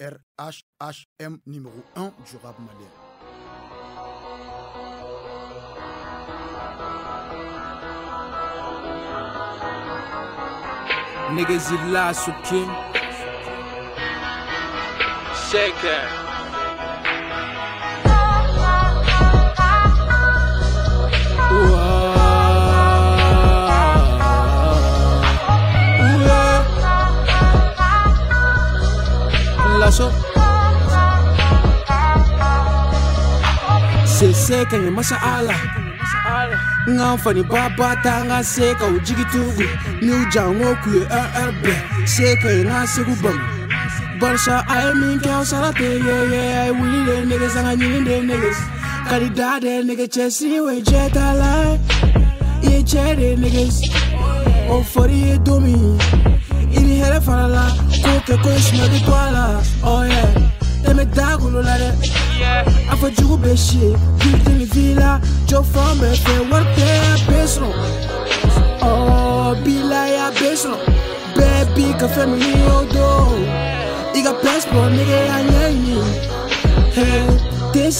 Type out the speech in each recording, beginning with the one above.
RHHM numéro 1 du rap malien. Niggas is last with King. Shake that. Lasso. Kanye masa ala. Nga fani baba ta nga se ka ujigi tugu ni uja ngoku ye rrb se kanye nga se ku bam Barsa ay min kya sara te ye ye ay wili de niggas nga nyini de niggas. Kali da de chesi we jeta la ye chere niggas. Oh, o fori ye domi ini here fara la ko ke ko isma di twala afa jugu be shie Beauty mi villa jo from be fe warte besro oh bila ya besro baby ka family odo iga passport nigga ya nyanyi hey te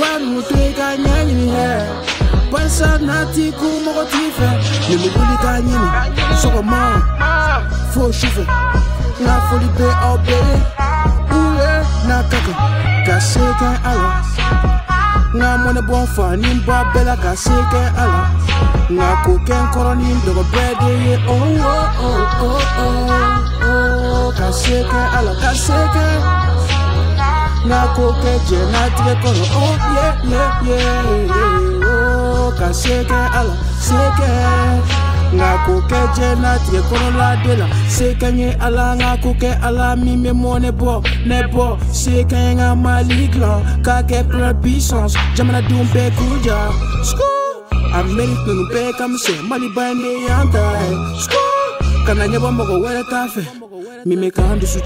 banu te ka nyanyi hey Barsa nati ku mogo tife Ni muguli ka nyini Soko ma Fo shufe Na foli be au be Uye na Ka se ka ŋɔni bɔ n fa ni n ba bɛɛ la ka se kɛ a la nka ko kɛ n kɔrɔ ni n dɔgɔ bɛɛ de ye oh, oh, oh, o o o o ka se kɛ a la ka se kɛ nka ko kɛ jɛnatigɛ kɔrɔ o ye ye ye o ka se kɛ a la se kɛ. Nga ko kɛ jɛnatigɛ kɔnɔla de la se ka ala nga ko ala min bɛ mɔ ne bɔ ne bɔ se ka mali gilan k'a kɛ plein puissance jamanadenw bɛɛ k'u ja Skoo! amérique ninnu bɛɛ ka misɛn maliba in de kana ɲɛbɔ mɔgɔ wɛrɛ t'a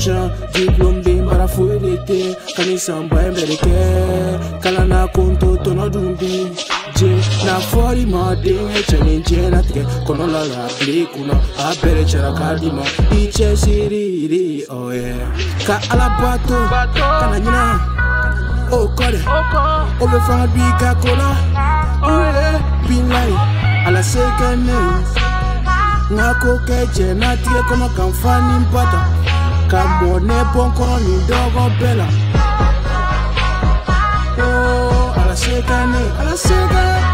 can diplôme bɛ n bara foyi na ko n to Era fuori ma dimmi c'è l'ingena te. Con la la pellicola A bere c'era caldi ma Dice siriri oh yeah. Ka ala bato Kana nyina Oh kore O be fanga bi ka Oh yeah. Binlai alla seka ne Nga ko ke jɛ n'a tigɛ kɔnɔ ka n fa ni n ba ta Ka mɔ ne bɔ n kɔnɔ nin dɔgɔ bɛɛ la Oh, ala seka ne Ala seka ne